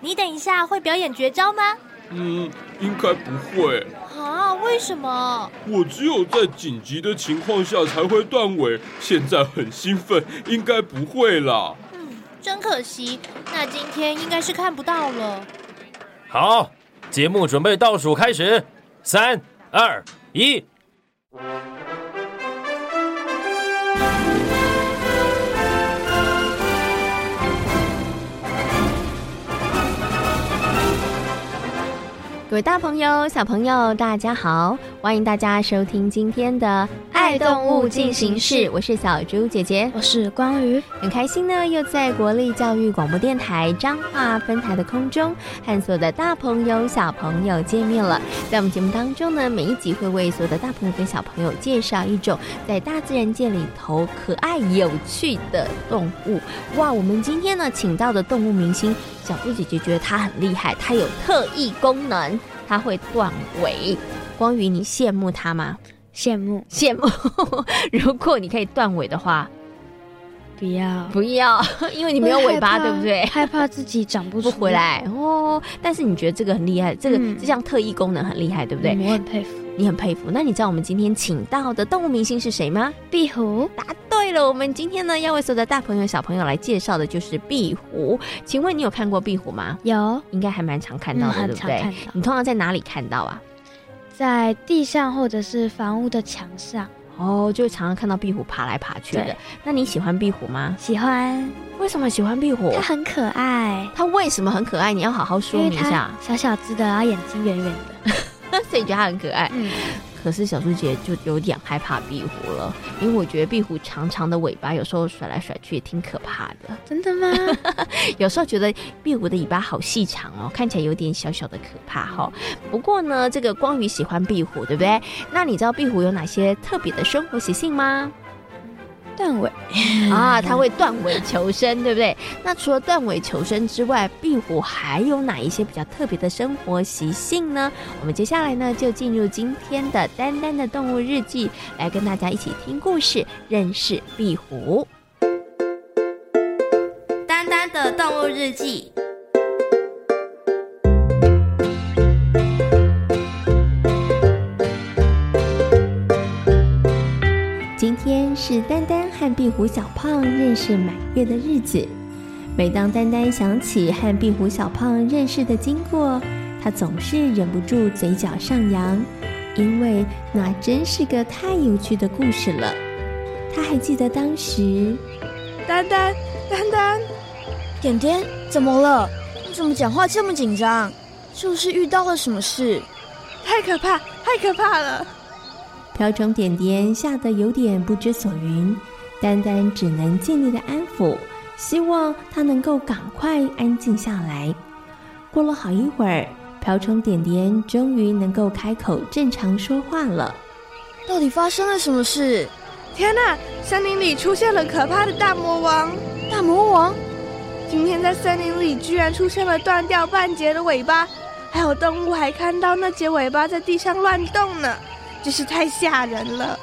你等一下会表演绝招吗？嗯，应该不会。啊？为什么？我只有在紧急的情况下才会断尾，现在很兴奋，应该不会啦。嗯，真可惜，那今天应该是看不到了。好，节目准备倒数开始，三、二、一。各位大朋友、小朋友，大家好！欢迎大家收听今天的《爱动物进行式》，我是小猪姐姐，我是光宇，很开心呢，又在国立教育广播电台彰化分台的空中和所有的大朋友、小朋友见面了。在我们节目当中呢，每一集会为所有的大朋友跟小朋友介绍一种在大自然界里头可爱有趣的动物。哇，我们今天呢，请到的动物明星。小猪姐姐觉得它很厉害，它有特异功能，它会断尾。光宇，你羡慕它吗？羡慕，羡慕。如果你可以断尾的话，不要，不要，因为你没有尾巴，对不对？害怕自己长不出不回来哦。但是你觉得这个很厉害，这个、嗯、这项特异功能很厉害，对不对？我很佩服。你很佩服，那你知道我们今天请到的动物明星是谁吗？壁虎。答对了，我们今天呢要为所有的大朋友小朋友来介绍的就是壁虎。请问你有看过壁虎吗？有，应该还蛮常看到的，嗯、对不对？你通常在哪里看到啊？在地上或者是房屋的墙上。哦，就常常看到壁虎爬来爬去的。那你喜欢壁虎吗？喜欢。为什么喜欢壁虎？它很可爱。它为什么很可爱？你要好好说明一下。小小只的，然后眼睛圆圆的。所以你觉得它很可爱，嗯，可是小猪姐就有点害怕壁虎了，因为我觉得壁虎长长的尾巴有时候甩来甩去也挺可怕的。真的吗？有时候觉得壁虎的尾巴好细长哦，看起来有点小小的可怕哈。不过呢，这个光宇喜欢壁虎，对不对？那你知道壁虎有哪些特别的生活习性吗？断尾啊，它会断尾求生，对不对？那除了断尾求生之外，壁虎还有哪一些比较特别的生活习性呢？我们接下来呢，就进入今天的丹丹的动物日记，来跟大家一起听故事，认识壁虎。丹丹的动物日记。和壁虎小胖认识满月的日子。每当丹丹想起和壁虎小胖认识的经过，她总是忍不住嘴角上扬，因为那真是个太有趣的故事了。她还记得当时，丹丹，丹丹，点点，怎么了？你怎么讲话这么紧张？是不是遇到了什么事？太可怕，太可怕了！瓢虫点点吓得有点不知所云，丹丹只能尽力的安抚，希望他能够赶快安静下来。过了好一会儿，瓢虫点点终于能够开口正常说话了。到底发生了什么事？天哪！森林里出现了可怕的大魔王！大魔王！今天在森林里居然出现了断掉半截的尾巴，还有动物还看到那截尾巴在地上乱动呢。真是太吓人了！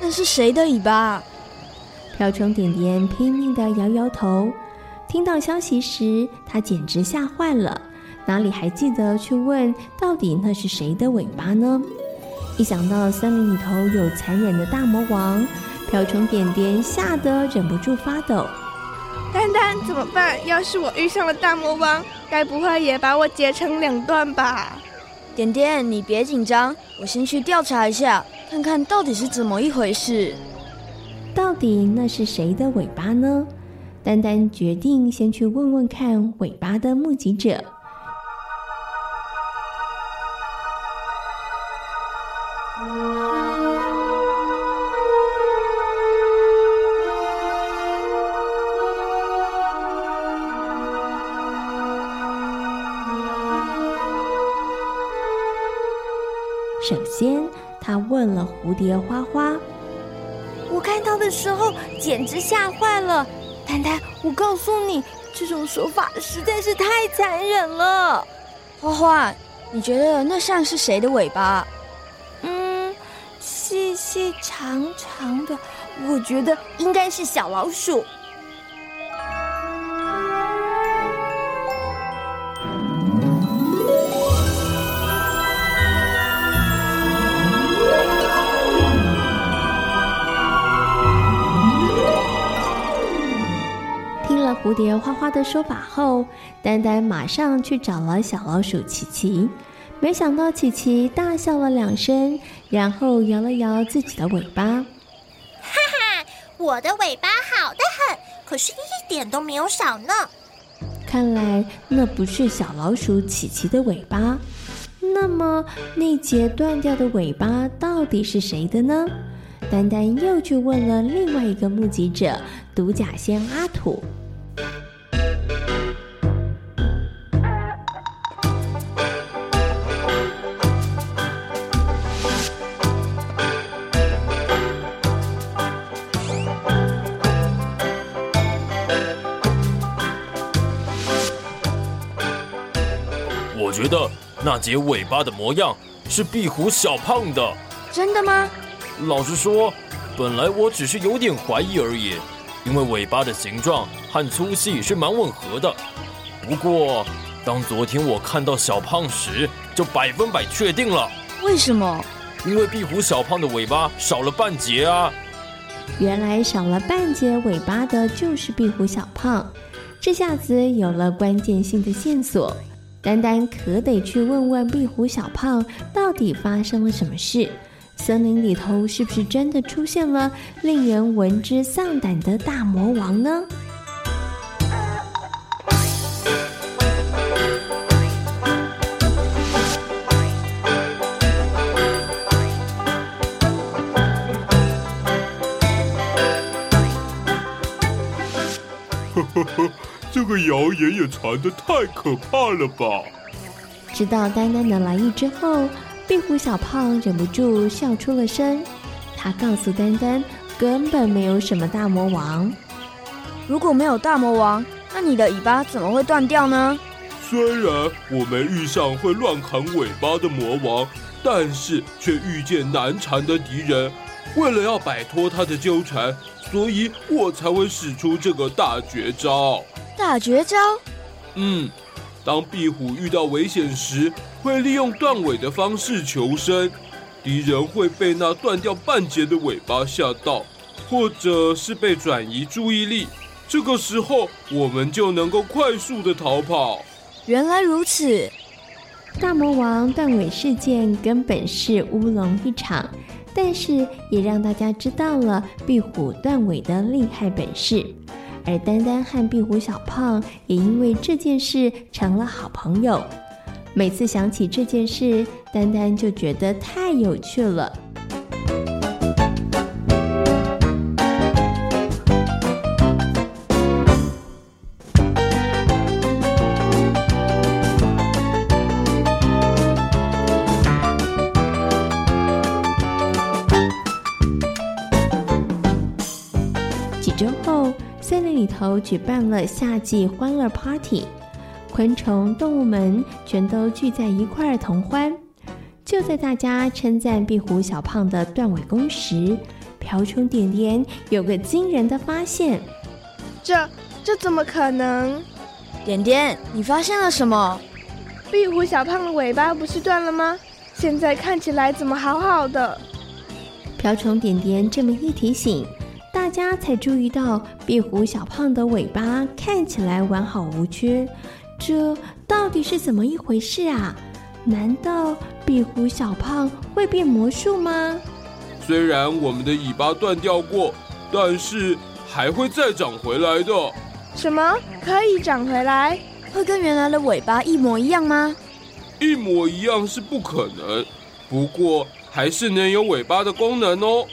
那是谁的尾巴？瓢虫点点拼命地摇摇头。听到消息时，他简直吓坏了，哪里还记得去问到底那是谁的尾巴呢？一想到森林里头有残忍的大魔王，瓢虫点点吓得忍不住发抖。丹丹怎么办？要是我遇上了大魔王，该不会也把我截成两段吧？点点，你别紧张，我先去调查一下，看看到底是怎么一回事。到底那是谁的尾巴呢？丹丹决定先去问问看尾巴的目击者。首先他问了蝴蝶花花。到的时候简直吓坏了。丹丹，我告诉你，这种手法实在是太残忍了。花花，你觉得那像是谁的尾巴？嗯，细细长长的，我觉得应该是小老鼠。”蝴蝶花花的说法后，丹丹马上去找了小老鼠琪琪。没想到琪琪大笑了两声，然后摇了摇自己的尾巴。哈哈，我的尾巴好的很，可是一点都没有少呢。看来那不是小老鼠琪琪的尾巴。那么那截断掉的尾巴到底是谁的呢？丹丹又去问了另外一个目击者——独角仙阿土。觉得那截尾巴的模样是壁虎小胖的。真的吗？老实说，本来我只是有点怀疑而已，因为尾巴的形状和粗细是蛮吻合的。不过，当昨天我看到小胖时，就百分百确定了。为什么？因为壁虎小胖的尾巴少了半截啊！原来少了半截尾巴的就是壁虎小胖，这下子有了关键性的线索。丹丹可得去问问壁虎小胖，到底发生了什么事？森林里头是不是真的出现了令人闻之丧胆的大魔王呢？这个谣言也传得太可怕了吧！知道丹丹的来意之后，壁虎小胖忍不住笑出了声。他告诉丹丹，根本没有什么大魔王。如果没有大魔王，那你的尾巴怎么会断掉呢？虽然我没遇上会乱砍尾巴的魔王，但是却遇见难缠的敌人。为了要摆脱他的纠缠，所以我才会使出这个大绝招。大绝招？嗯，当壁虎遇到危险时，会利用断尾的方式求生。敌人会被那断掉半截的尾巴吓到，或者是被转移注意力。这个时候，我们就能够快速的逃跑。原来如此，大魔王断尾事件根本是乌龙一场，但是也让大家知道了壁虎断尾的厉害本事。而丹丹和壁虎小胖也因为这件事成了好朋友。每次想起这件事，丹丹就觉得太有趣了。里头举办了夏季欢乐 Party，昆虫、动物们全都聚在一块儿同欢。就在大家称赞壁虎小胖的断尾功时，瓢虫点点有个惊人的发现。这这怎么可能？点点，你发现了什么？壁虎小胖的尾巴不是断了吗？现在看起来怎么好好的？瓢虫点点这么一提醒。大家才注意到壁虎小胖的尾巴看起来完好无缺，这到底是怎么一回事啊？难道壁虎小胖会变魔术吗？虽然我们的尾巴断掉过，但是还会再长回来的。什么？可以长回来？会跟原来的尾巴一模一样吗？一模一样是不可能，不过还是能有尾巴的功能哦。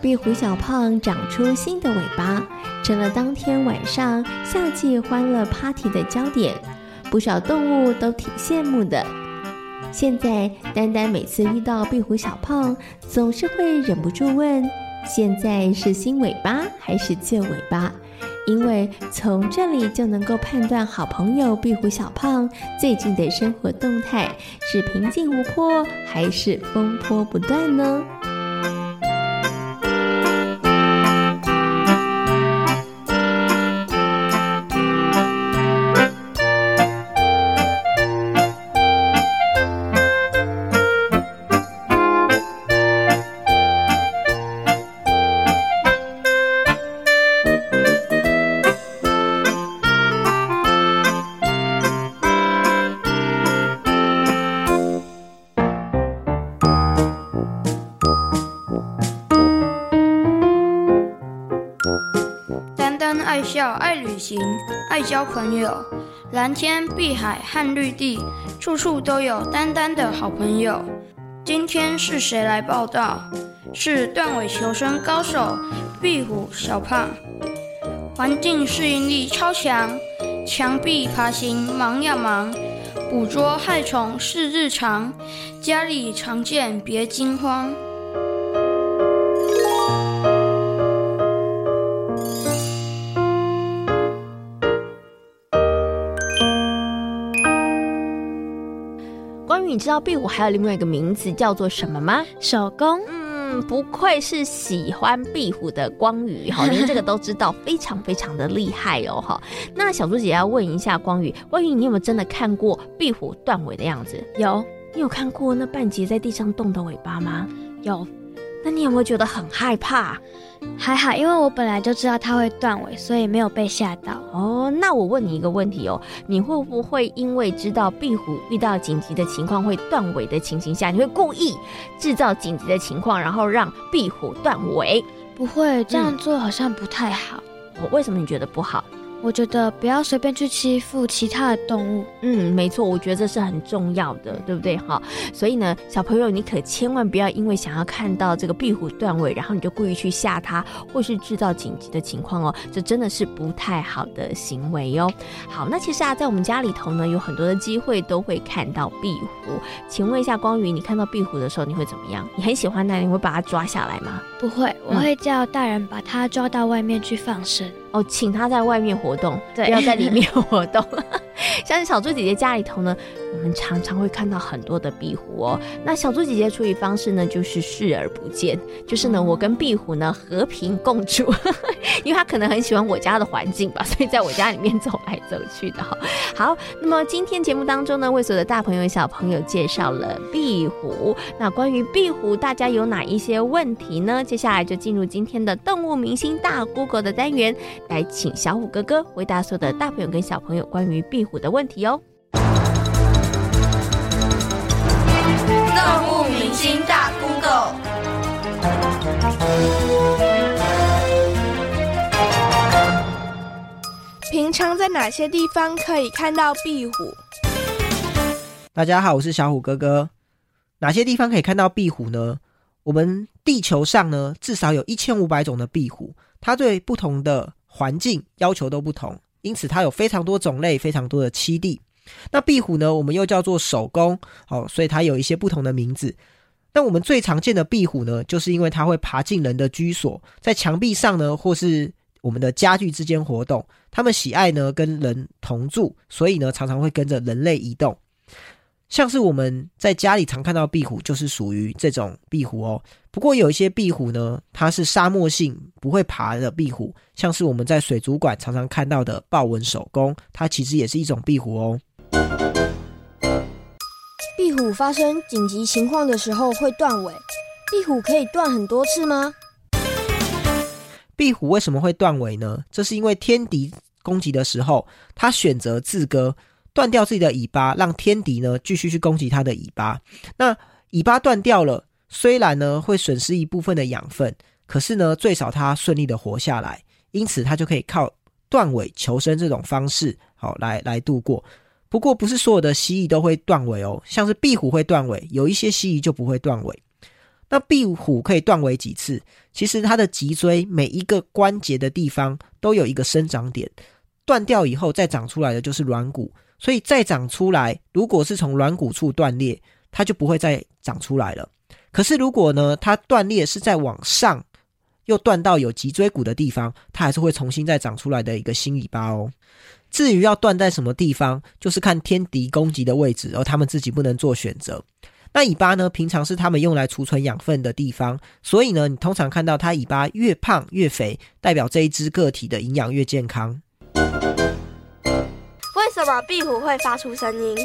壁虎小胖长出新的尾巴，成了当天晚上夏季欢乐 Party 的焦点，不少动物都挺羡慕的。现在丹丹每次遇到壁虎小胖，总是会忍不住问：现在是新尾巴还是旧尾巴？因为从这里就能够判断好朋友壁虎小胖最近的生活动态是平静无波还是风波不断呢？旅行爱交朋友，蓝天、碧海和绿地，处处都有丹丹的好朋友。今天是谁来报道？是断尾求生高手壁虎小胖，环境适应力超强，墙壁爬行忙呀忙，捕捉害虫是日常，家里常见别惊慌。你知道壁虎还有另外一个名字叫做什么吗？手工。嗯，不愧是喜欢壁虎的光宇哈，连这个都知道，非常非常的厉害哦哈。那小猪姐要问一下光宇，光宇，你有没有真的看过壁虎断尾的样子？有。你有看过那半截在地上动的尾巴吗？有。那你有没有觉得很害怕？还好，因为我本来就知道它会断尾，所以没有被吓到。哦，那我问你一个问题哦，你会不会因为知道壁虎遇到紧急的情况会断尾的情形下，你会故意制造紧急的情况，然后让壁虎断尾？不会，这样做好像不太好。嗯，为什么你觉得不好？我觉得不要随便去欺负其他的动物。嗯，没错，我觉得这是很重要的，对不对？哈，所以呢，小朋友，你可千万不要因为想要看到这个壁虎断尾，然后你就故意去吓它，或是制造紧急的情况哦，这真的是不太好的行为哟。好，那其实啊，在我们家里头呢，有很多的机会都会看到壁虎。请问一下，光宇，你看到壁虎的时候，你会怎么样？你很喜欢它，你会把它抓下来吗？不会，我会叫大人把它抓到外面去放生。哦，请他在外面活动，对，不要在里面 活动。像是小猪姐姐家里头呢，我们常常会看到很多的壁虎哦。那小猪姐姐处理方式呢，就是视而不见，就是呢，我跟壁虎呢和平共处，因为它可能很喜欢我家的环境吧，所以在我家里面走来走去的。好，那么今天节目当中呢，为所有的大朋友小朋友介绍了壁虎。那关于壁虎，大家有哪一些问题呢？接下来就进入今天的动物明星大 Google 的单元，来请小虎哥哥回答所有的大朋友跟小朋友关于壁虎的问题哦。动物明星大 Google，平常在哪些地方可以看到壁虎？大家好，我是小虎哥哥。哪些地方可以看到壁虎呢？我们地球上呢，至少有一千五百种的壁虎，它对不同的环境要求都不同。因此，它有非常多种类，非常多的栖地。那壁虎呢，我们又叫做守宫，哦，所以它有一些不同的名字。那我们最常见的壁虎呢，就是因为它会爬进人的居所，在墙壁上呢，或是我们的家具之间活动。它们喜爱呢跟人同住，所以呢常常会跟着人类移动。像是我们在家里常看到壁虎，就是属于这种壁虎哦。不过有一些壁虎呢，它是沙漠性不会爬的壁虎，像是我们在水族馆常常看到的豹纹守宫，它其实也是一种壁虎哦。壁虎发生紧急情况的时候会断尾，壁虎可以断很多次吗？壁虎为什么会断尾呢？这是因为天敌攻击的时候，它选择自割。断掉自己的尾巴，让天敌呢继续去攻击它的尾巴。那尾巴断掉了，虽然呢会损失一部分的养分，可是呢最少它顺利的活下来，因此它就可以靠断尾求生这种方式，好来来度过。不过不是所有的蜥蜴都会断尾哦，像是壁虎会断尾，有一些蜥蜴就不会断尾。那壁虎可以断尾几次？其实它的脊椎每一个关节的地方都有一个生长点，断掉以后再长出来的就是软骨。所以再长出来，如果是从软骨处断裂，它就不会再长出来了。可是如果呢，它断裂是在往上，又断到有脊椎骨的地方，它还是会重新再长出来的一个新尾巴哦。至于要断在什么地方，就是看天敌攻击的位置，而他们自己不能做选择。那尾巴呢，平常是他们用来储存养分的地方，所以呢，你通常看到它尾巴越胖越肥，代表这一只个体的营养越健康。为什么壁虎会发出声音？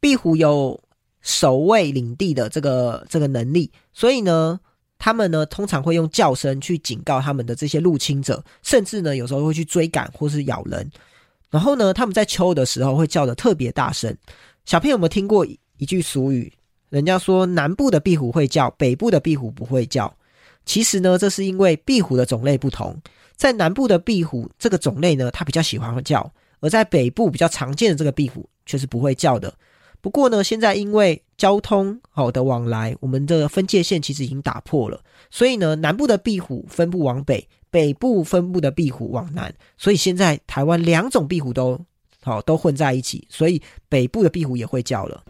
壁虎有守卫领地的这个这个能力，所以呢。他们呢，通常会用叫声去警告他们的这些入侵者，甚至呢，有时候会去追赶或是咬人。然后呢，他们在秋的时候会叫得特别大声。小朋友有没有听过一句俗语？人家说南部的壁虎会叫，北部的壁虎不会叫。其实呢，这是因为壁虎的种类不同。在南部的壁虎这个种类呢，它比较喜欢叫；而在北部比较常见的这个壁虎却是不会叫的。不过呢，现在因为交通好的往来，我们的分界线其实已经打破了，所以呢，南部的壁虎分布往北，北部分布的壁虎往南，所以现在台湾两种壁虎都好都混在一起，所以北部的壁虎也会叫了。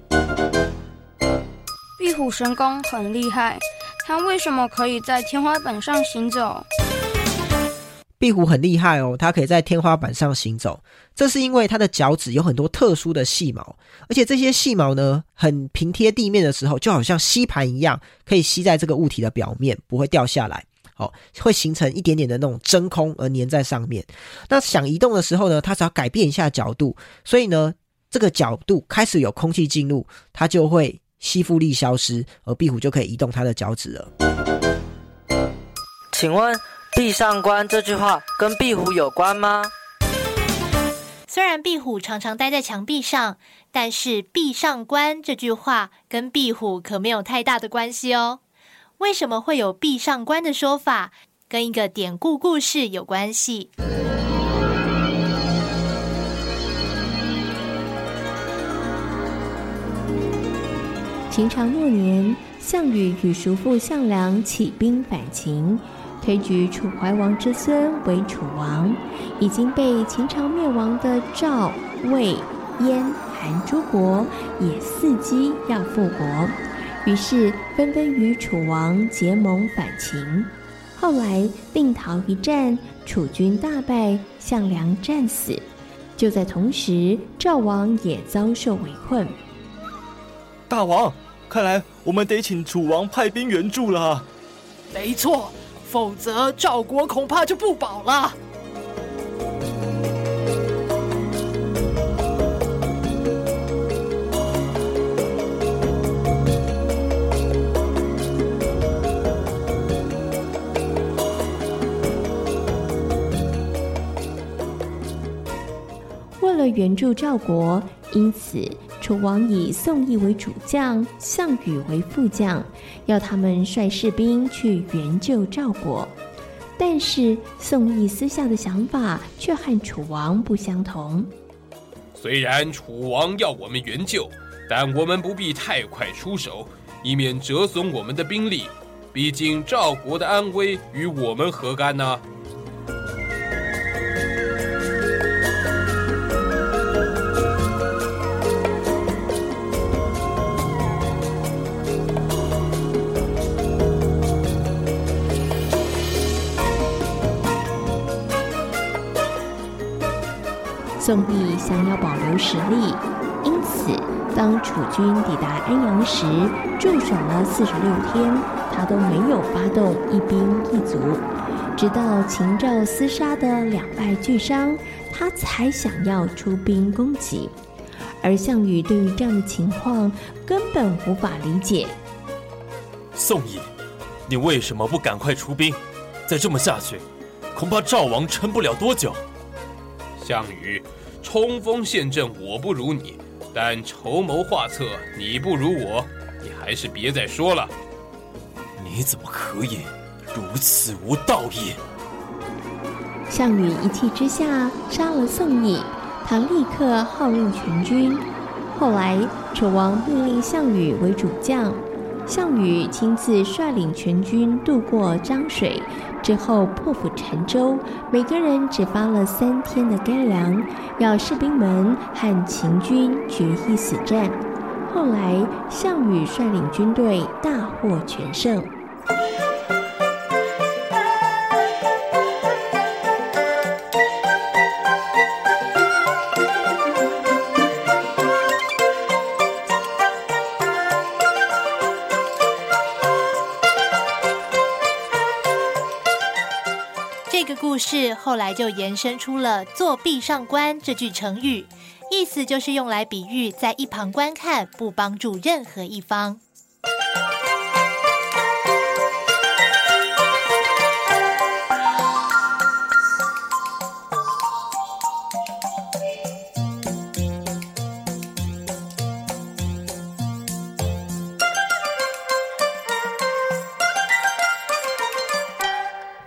壁虎神功很厉害，它为什么可以在天花板上行走？壁虎很厉害哦，它可以在天花板上行走，这是因为它的脚趾有很多特殊的细毛，而且这些细毛呢，很平贴地面的时候，就好像吸盘一样，可以吸在这个物体的表面，不会掉下来，哦，会形成一点点的那种真空而粘在上面。那想移动的时候呢，它只要改变一下角度，所以呢，这个角度开始有空气进入，它就会吸附力消失，而壁虎就可以移动它的脚趾了。请问？壁上观这句话跟壁虎有关吗？虽然壁虎常常待在墙壁上，但是壁上观这句话跟壁虎可没有太大的关系哦。为什么会有壁上观的说法？跟一个典故故事有关系。秦朝末年，项羽与叔父项梁起兵反秦。推举楚怀王之孙为楚王，已经被秦朝灭亡的赵、魏、燕、韩诸国也伺机要复国，于是纷纷与楚王结盟反秦。后来定陶一战，楚军大败，项梁战死。就在同时，赵王也遭受围困。大王，看来我们得请楚王派兵援助了。没错。否则赵国恐怕就不保了。为了援助赵国，因此。楚王以宋义为主将，项羽为副将，要他们率士兵去援救赵国。但是宋义私下的想法却和楚王不相同。虽然楚王要我们援救，但我们不必太快出手，以免折损我们的兵力。毕竟赵国的安危与我们何干呢？要保留实力，因此当楚军抵达安阳时，驻守了四十六天，他都没有发动一兵一卒，直到秦赵厮杀的两败俱伤，他才想要出兵攻击。而项羽对于这样的情况根本无法理解。宋义，你为什么不赶快出兵？再这么下去，恐怕赵王撑不了多久。项羽。冲锋陷阵，我不如你；但筹谋划策，你不如我。你还是别再说了。你怎么可以如此无道义？项羽一气之下杀了宋义，他立刻号令全军。后来楚王命令项羽为主将，项羽亲自率领全军渡过漳水。之后破釜沉舟，每个人只发了三天的干粮，要士兵们和秦军决一死战。后来项羽率领军队大获全胜。故事后来就延伸出了“作壁上观”这句成语，意思就是用来比喻在一旁观看，不帮助任何一方。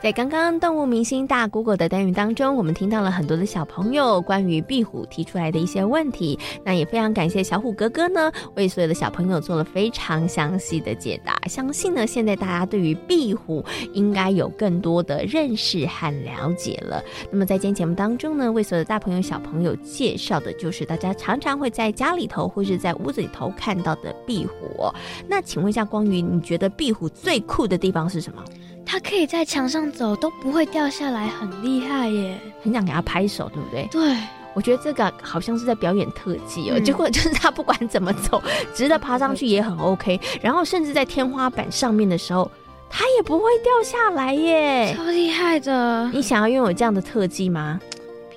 在刚刚动物明星大 Google 的单元当中，我们听到了很多的小朋友关于壁虎提出来的一些问题。那也非常感谢小虎哥哥呢，为所有的小朋友做了非常详细的解答。相信呢，现在大家对于壁虎应该有更多的认识和了解了。那么在今天节目当中呢，为所有的大朋友小朋友介绍的就是大家常常会在家里头或是在屋子里头看到的壁虎。那请问一下光宇，你觉得壁虎最酷的地方是什么？它可以在墙上走都不会掉下来，很厉害耶！很想给他拍手，对不对？对，我觉得这个好像是在表演特技哦。嗯、结果就是他不管怎么走，直的爬上去也很 OK，然后甚至在天花板上面的时候，他也不会掉下来耶，超厉害的！你想要拥有这样的特技吗？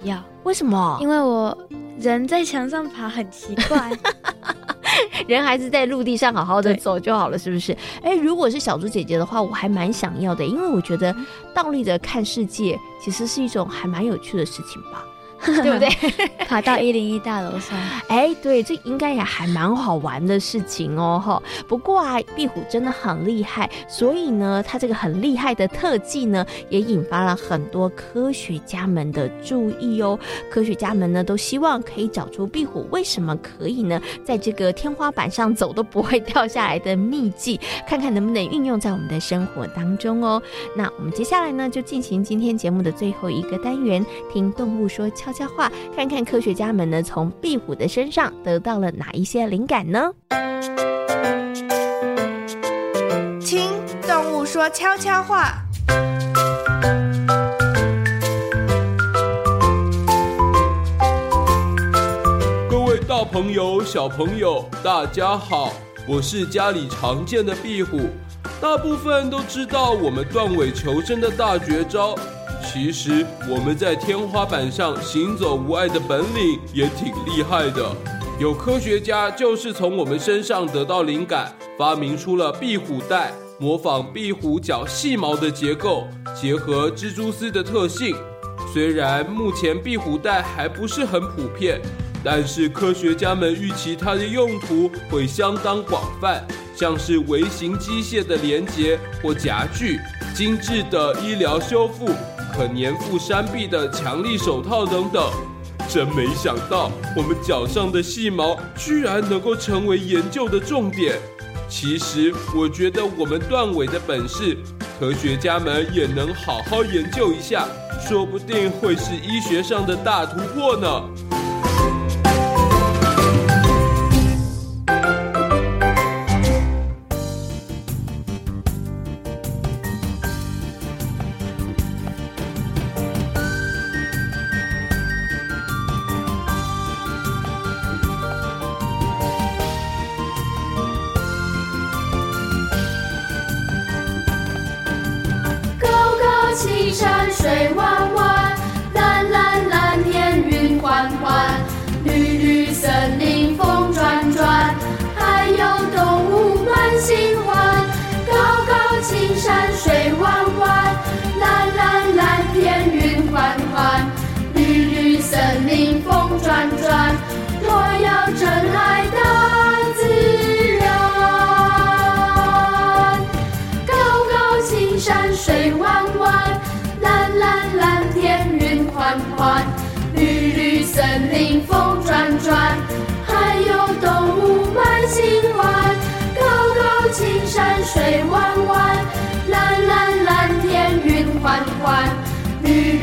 不要，为什么？因为我人在墙上爬很奇怪。人还是在陆地上好好的走就好了，是不是？哎，如果是小猪姐姐的话，我还蛮想要的，因为我觉得倒立着看世界其实是一种还蛮有趣的事情吧。对不对？爬到一零一大楼上，哎，对，这应该也还蛮好玩的事情哦，哈。不过啊，壁虎真的很厉害，所以呢，它这个很厉害的特技呢，也引发了很多科学家们的注意哦。科学家们呢，都希望可以找出壁虎为什么可以呢，在这个天花板上走都不会掉下来的秘技，看看能不能运用在我们的生活当中哦。那我们接下来呢，就进行今天节目的最后一个单元，听动物说悄悄悄话，看看科学家们呢，从壁虎的身上得到了哪一些灵感呢？听动物说悄悄话。各位大朋友、小朋友，大家好，我是家里常见的壁虎。大部分都知道我们断尾求生的大绝招。其实我们在天花板上行走无碍的本领也挺厉害的。有科学家就是从我们身上得到灵感，发明出了壁虎带，模仿壁虎脚细毛的结构，结合蜘蛛丝的特性。虽然目前壁虎带还不是很普遍，但是科学家们预期它的用途会相当广泛，像是微型机械的连接或夹具，精致的医疗修复。可粘附山壁的强力手套等等，真没想到我们脚上的细毛居然能够成为研究的重点。其实我觉得我们断尾的本事，科学家们也能好好研究一下，说不定会是医学上的大突破呢。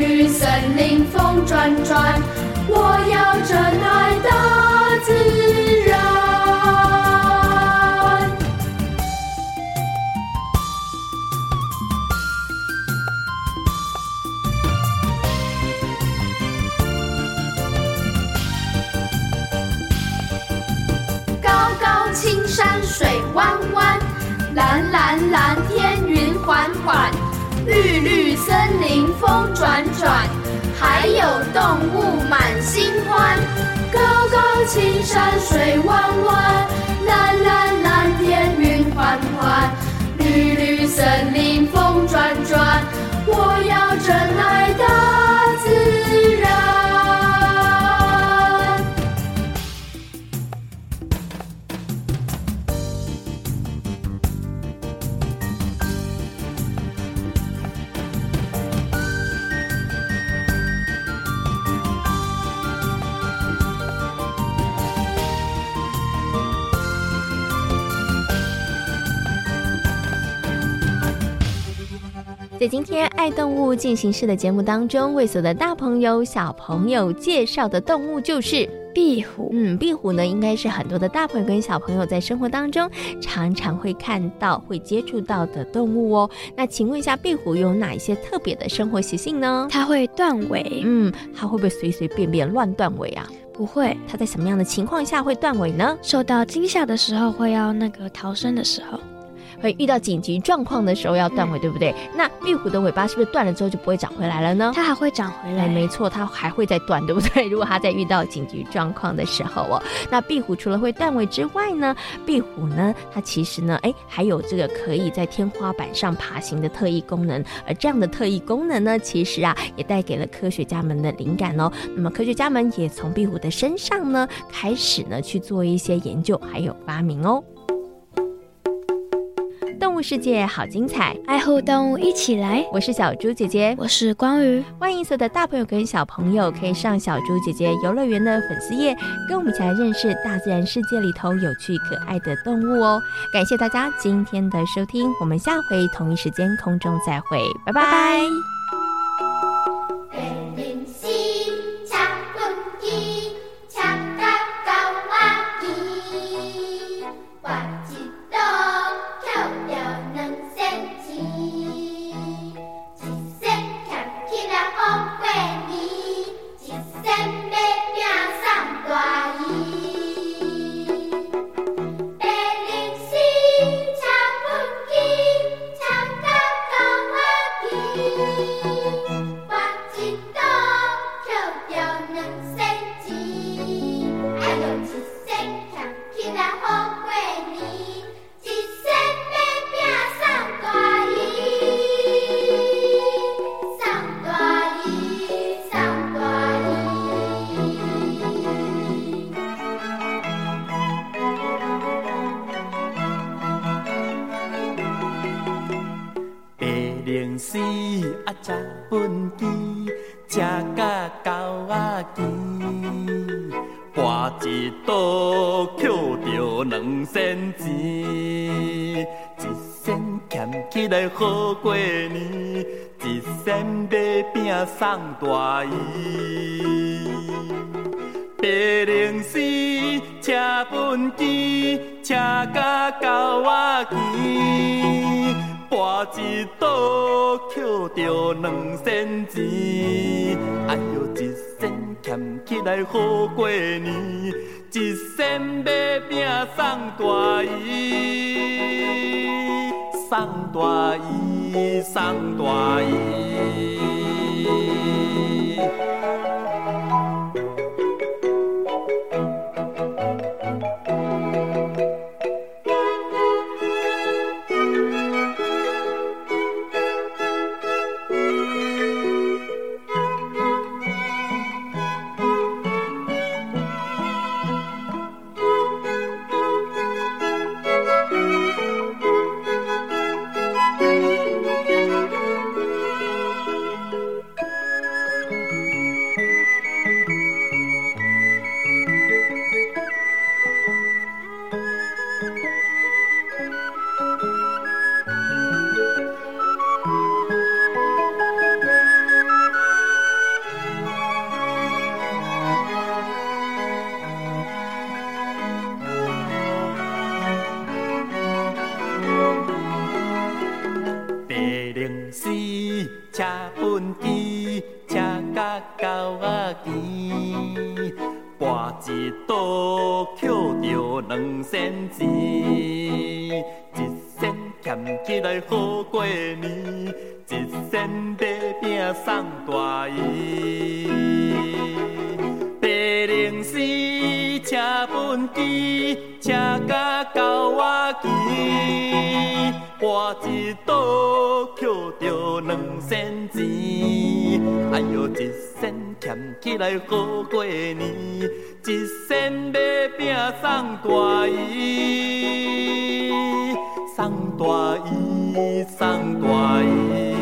绿森林风转转，我要真爱大自然。高高青山水弯弯，蓝蓝蓝天云缓缓。绿绿森林风转转，还有动物满心欢。高高青山水弯弯，天爱动物进行式的节目当中，为所有的大朋友、小朋友介绍的动物就是壁虎。嗯，壁虎呢，应该是很多的大朋友跟小朋友在生活当中常常会看到、会接触到的动物哦。那请问一下，壁虎有哪一些特别的生活习性呢？它会断尾。嗯，它会不会随随便便乱断尾啊？不会。它在什么样的情况下会断尾呢？受到惊吓的时候，会要那个逃生的时候。会遇到紧急状况的时候要断尾，对不对？那壁虎的尾巴是不是断了之后就不会长回来了呢？它还会长回来，哎，没错，它还会再断，对不对？如果它在遇到紧急状况的时候哦，那壁虎除了会断尾之外呢，壁虎呢，它其实呢，哎，还有这个可以在天花板上爬行的特异功能。而这样的特异功能呢，其实啊，也带给了科学家们的灵感哦。那么科学家们也从壁虎的身上呢，开始呢去做一些研究，还有发明哦。世界好精彩，爱护动物一起来。我是小猪姐姐，我是光宇。欢迎所有的大朋友跟小朋友可以上小猪姐姐游乐园的粉丝页，跟我们一起来认识大自然世界里头有趣可爱的动物哦。感谢大家今天的收听，我们下回同一时间空中再会，拜拜。拜拜。拨一下捡到两件呢一件捡起来好过年一件件要送大衣，白龙丝，车畚箕，车甲狗仔牵，跋一倒，捡着两仙钱。哎哟，一俭起来好过年，一身买饼送大姨，送大姨，送大姨。本机，车甲狗仔骑，我一倒抾着两仙钱，哎呦一仙俭起来好过年，一仙买饼送大姨，送大姨，送大姨。